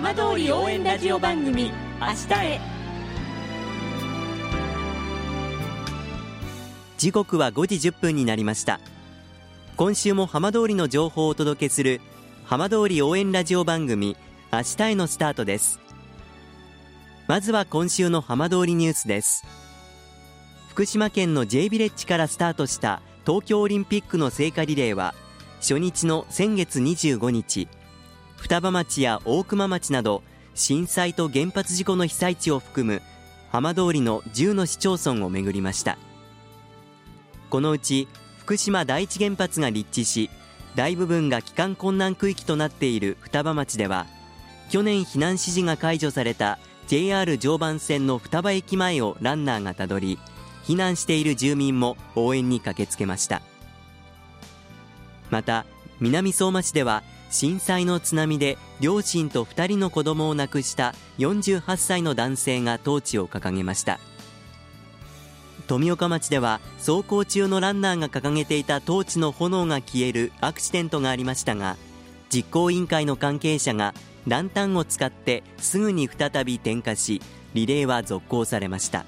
浜通り応援ラジオ番組明日へ。時刻は5時10分になりました。今週も浜通りの情報をお届けする浜通り応援ラジオ番組明日へのスタートです。まずは今週の浜通りニュースです。福島県の J ビレッジからスタートした東京オリンピックの聖火リレーは初日の先月25日双葉町や大熊町など震災と原発事故の被災地を含む浜通りの10の市町村を巡りました。このうち福島第一原発が立地し大部分が帰還困難区域となっている双葉町では去年避難指示が解除された JR 常磐線の双葉駅前をランナーがたどり避難している住民も応援に駆けつけました。また南相馬市では震災の津波で両親と2人の子供を亡くした48歳の男性がトーチを掲げました。富岡町では走行中のランナーが掲げていたトーチの炎が消えるアクシデントがありましたが実行委員会の関係者がランタンを使ってすぐに再び点火しリレーは続行されました。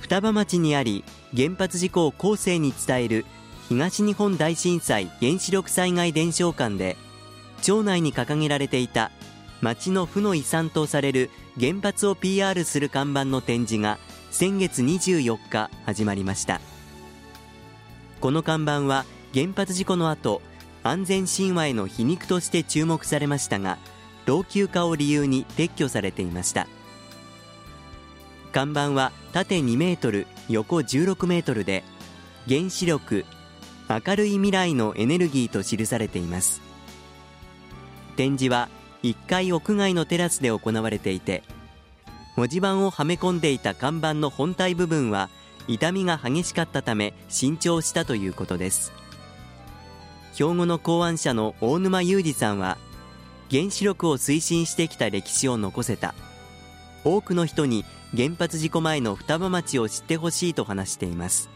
双葉町にあり原発事故を後世に伝える東日本大震災原子力災害伝承館で町内に掲げられていた町の負の遺産とされる原発を PR する看板の展示が先月24日始まりました。この看板は原発事故の後安全神話への皮肉として注目されましたが老朽化を理由に撤去されていました。看板は縦2メートル横16メートルで原子力明るい未来のエネルギーと記されています。展示は1階屋外のテラスで行われていて文字盤をはめ込んでいた看板の本体部分は傷みが激しかったため新調したということです。兵庫の考案者の大沼裕二さんは原子力を推進してきた歴史を残せた。多くの人に原発事故前の双葉町を知ってほしいと話しています。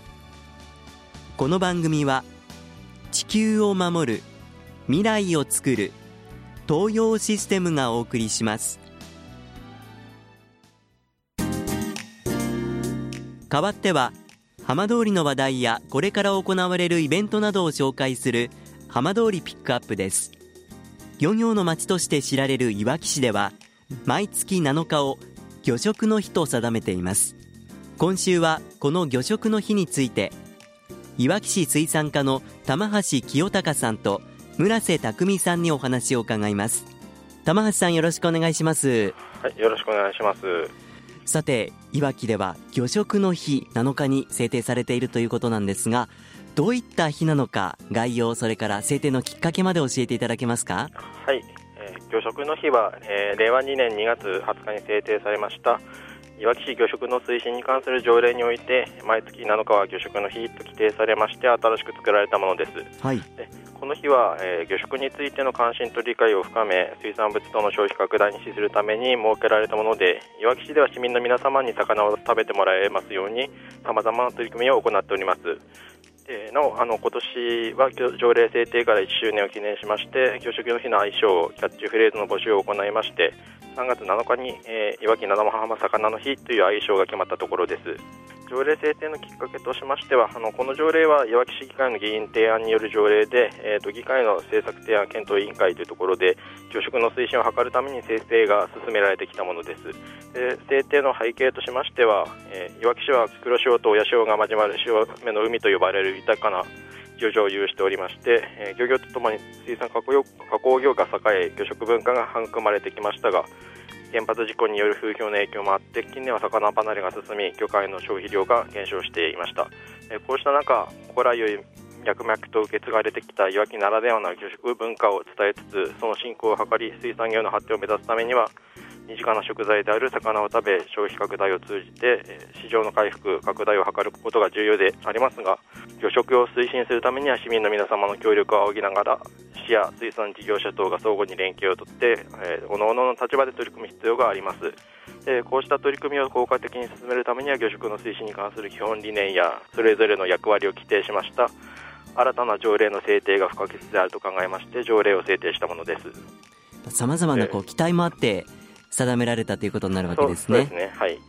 この番組は地球を守る未来をつくる東洋システムがお送りします。代わっては浜通りの話題やこれから行われるイベントなどを紹介する浜通りピックアップです。漁業の町として知られるいわき市では毎月7日を魚食の日と定めています。今週はこの魚食の日についていわき市水産課の玉橋清隆さんと村瀬匠さんにお話を伺います。玉橋さんよろしくお願いします。はいよろしくお願いします。さていわきでは魚食の日7日に制定されているということなんですがどういった日なのか概要それから制定のきっかけまで教えていただけますか？はい、えー、魚食の日は、えー、令和2年2月20日に制定されましたいわき市魚食の推進に関する条例において毎月7日は魚食の日と規定されまして新しく作られたものです、はい、でこの日は、えー、魚食についての関心と理解を深め水産物等の消費拡大に資するために設けられたものでいわき市では市民の皆様に魚を食べてもらえますようにさまざまな取り組みを行っておりますでなおあの今年は条例制定から1周年を記念しまして給食の日の愛称キャッチフレーズの募集を行いまして3月7日に、えー、いわき七浜魚の日という愛称が決まったところです。条例制定のきっかけとしましてはあのこの条例はいわき市議会の議員提案による条例で、えーと、議会の政策提案検討委員会というところで魚食の推進を図るために制定が進められてきたものです。で制定の背景としましては、えー、いわき市は黒潮と親潮が交わる潮目の海と呼ばれる豊かな漁場を有しておりまして、えー、漁業とともに水産加工業が栄え魚食文化が育まれてきましたが原発事故による風評の影響もあって近年は魚離れが進み魚介の消費量が減少していました、こうした中古来より脈々と受け継がれてきたいわきならではの魚食文化を伝えつつその振興を図り水産業の発展を目指すためには身近な食材である魚を食べ消費拡大を通じて市場の回復拡大を図ることが重要でありますが魚食を推進するためには市民の皆様の協力を仰ぎながら市や水産事業者等が相互に連携をとって、えー、各々の立場で取り組む必要があります。でこうした取り組みを効果的に進めるためには魚食の推進に関する基本理念やそれぞれの役割を規定しました。新たな条例の制定が不可欠であると考えまして条例を制定したものです。さまざまなこう期待もあって定められたということになるわけですね。そうですね。はい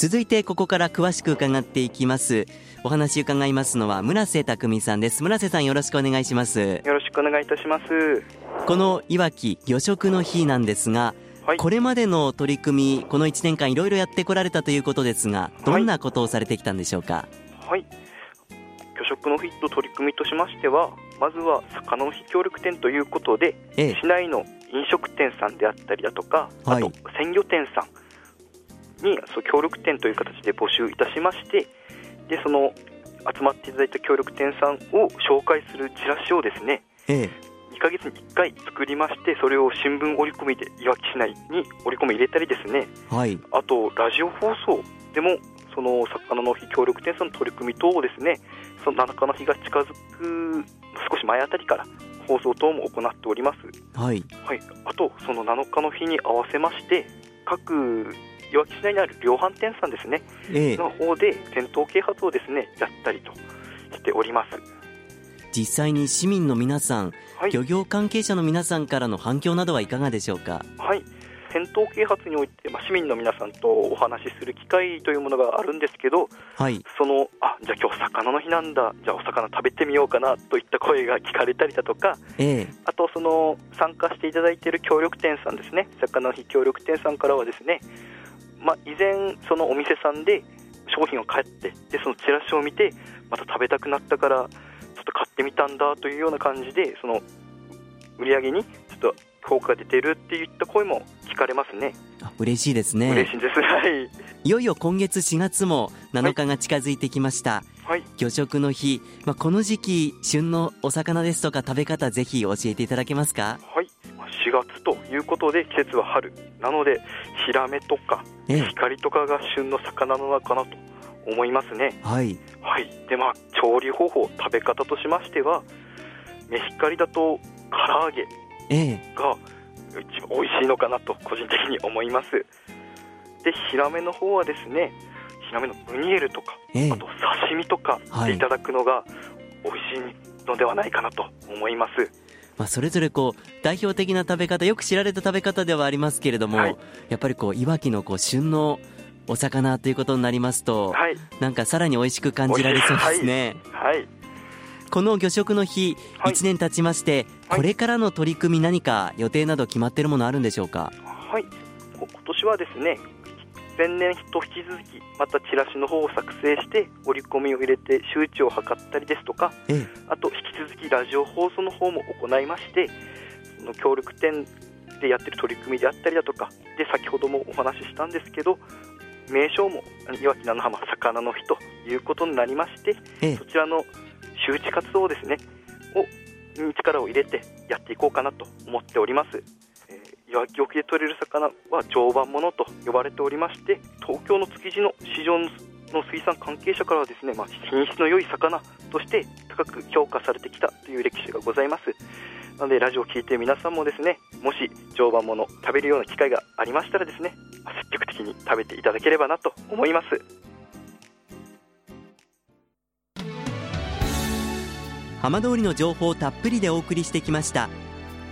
続いてここから詳しく伺っていきます。お話伺いますのは村瀬匠さんです。村瀬さんよろしくお願いします。よろしくお願いいたします。このいわき魚食の日なんですが、はい、これまでの取り組みこの1年間いろいろやってこられたということですがどんなことをされてきたんでしょうか？はい、魚食の日と取り組みとしましてはまずは魚の日協力店ということで、ええ、市内の飲食店さんであったりだとか、あと鮮魚店さんう協力店という形で募集いたしましてでその集まっていただいた協力店さんを紹介するチラシをですね、ええ、2ヶ月に1回作りましてそれを新聞折り込みでいわき市内に折り込み入れたりですね、はい、あとラジオ放送でもその魚の日協力店さんの取り組み等をですねその7日の日が近づく少し前あたりから放送等も行っております、はい、はい、あとその7日の日に合わせまして各いわき市内にある量販店さんですね、えの方で店頭啓発をですねやったりとしております。実際に市民の皆さん、はい、漁業関係者の皆さんからの反響などはいかがでしょうか？はい。戦闘啓発において、まあ、市民の皆さんとお話しする機会というものがあるんですけど、はい、そのあじゃあ今日魚の日なんだ、じゃあお魚食べてみようかなといった声が聞かれたりだとか、えー、あとその参加していただいている協力店さんですね、魚の日協力店さんからはですね、まあ、以前、そのお店さんで商品を買ってでそのチラシを見てまた食べたくなったからちょっと買ってみたんだというような感じでその売り上げにちょっと効果が出てるっていった声も聞かれますね。あ嬉しいですね。嬉しいです。はい。いよいよ今月4月も7日が近づいてきました。はい。魚食の日、まあこの時期旬のお魚ですとか食べ方ぜひ教えていただけますか？はい。4月ということで季節は春なのでヒラメとか光とかが旬の魚の中かなと思いますね。はい。はい。でまあ調理方法食べ方としましてはメヒカリだと唐揚げが一番美味しいのかなと個人的に思います。でヒラメの方はですねヒラメのムニエルとか、あと刺身とかでいただくのが美味しいのではないかなと思います。まあ、それぞれこう代表的な食べ方よく知られた食べ方ではありますけれども、はい、やっぱりこういわきのこう旬のお魚ということになりますと、はい、なんかさらに美味しく感じられそうですね。はい、はい、この魚食の日、はい、1年経ちまして、これからの取り組み何か予定など決まっているものあるんでしょうか？はい。今年はですね前年と引き続きまたチラシの方を作成して折り込みを入れて周知を図ったりですとか、ええ、あと引き続きラジオ放送の方も行いましてその協力店でやってる取り組みであったりだとかで先ほどもお話ししたんですけど名称もいわき菜の浜魚の日ということになりまして、ええ、そちらの周知活動ですねをに力を入れてやっていこうかなと思っております。いわきで取れる魚は常磐ものと呼ばれておりまして東京の築地の市場の水産関係者からはですね、まあ、品質の良い魚として高く評価されてきたという歴史がございます。なのでラジオを聴いて皆さんもですねもし常磐もの食べるような機会がありましたらですね積極的に食べていただければなと思います。浜通りの情報をたっぷりでお送りしてきました